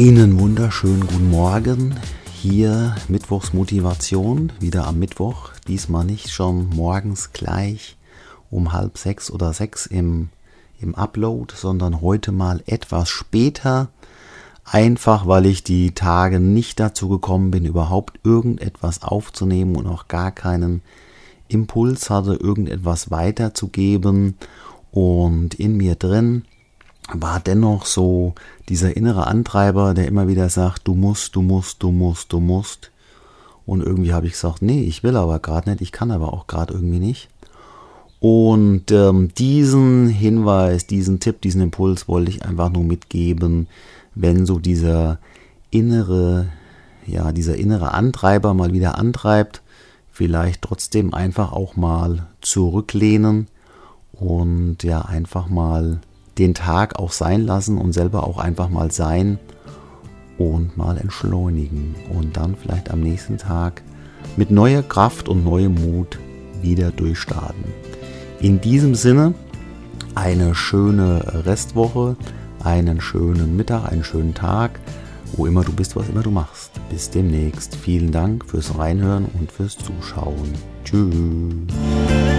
Einen wunderschönen guten Morgen. Hier Mittwochsmotivation, wieder am Mittwoch. Diesmal nicht schon morgens gleich um halb sechs oder sechs im, im Upload, sondern heute mal etwas später. Einfach weil ich die Tage nicht dazu gekommen bin, überhaupt irgendetwas aufzunehmen und auch gar keinen Impuls hatte, irgendetwas weiterzugeben. Und in mir drin war dennoch so dieser innere Antreiber, der immer wieder sagt, du musst, du musst, du musst, du musst. Und irgendwie habe ich gesagt, nee, ich will aber gerade nicht, ich kann aber auch gerade irgendwie nicht. Und ähm, diesen Hinweis, diesen Tipp, diesen Impuls wollte ich einfach nur mitgeben, wenn so dieser innere, ja, dieser innere Antreiber mal wieder antreibt, vielleicht trotzdem einfach auch mal zurücklehnen und ja, einfach mal den Tag auch sein lassen und selber auch einfach mal sein und mal entschleunigen und dann vielleicht am nächsten Tag mit neuer Kraft und neuem Mut wieder durchstarten. In diesem Sinne eine schöne Restwoche, einen schönen Mittag, einen schönen Tag, wo immer du bist, was immer du machst. Bis demnächst. Vielen Dank fürs Reinhören und fürs Zuschauen. Tschüss.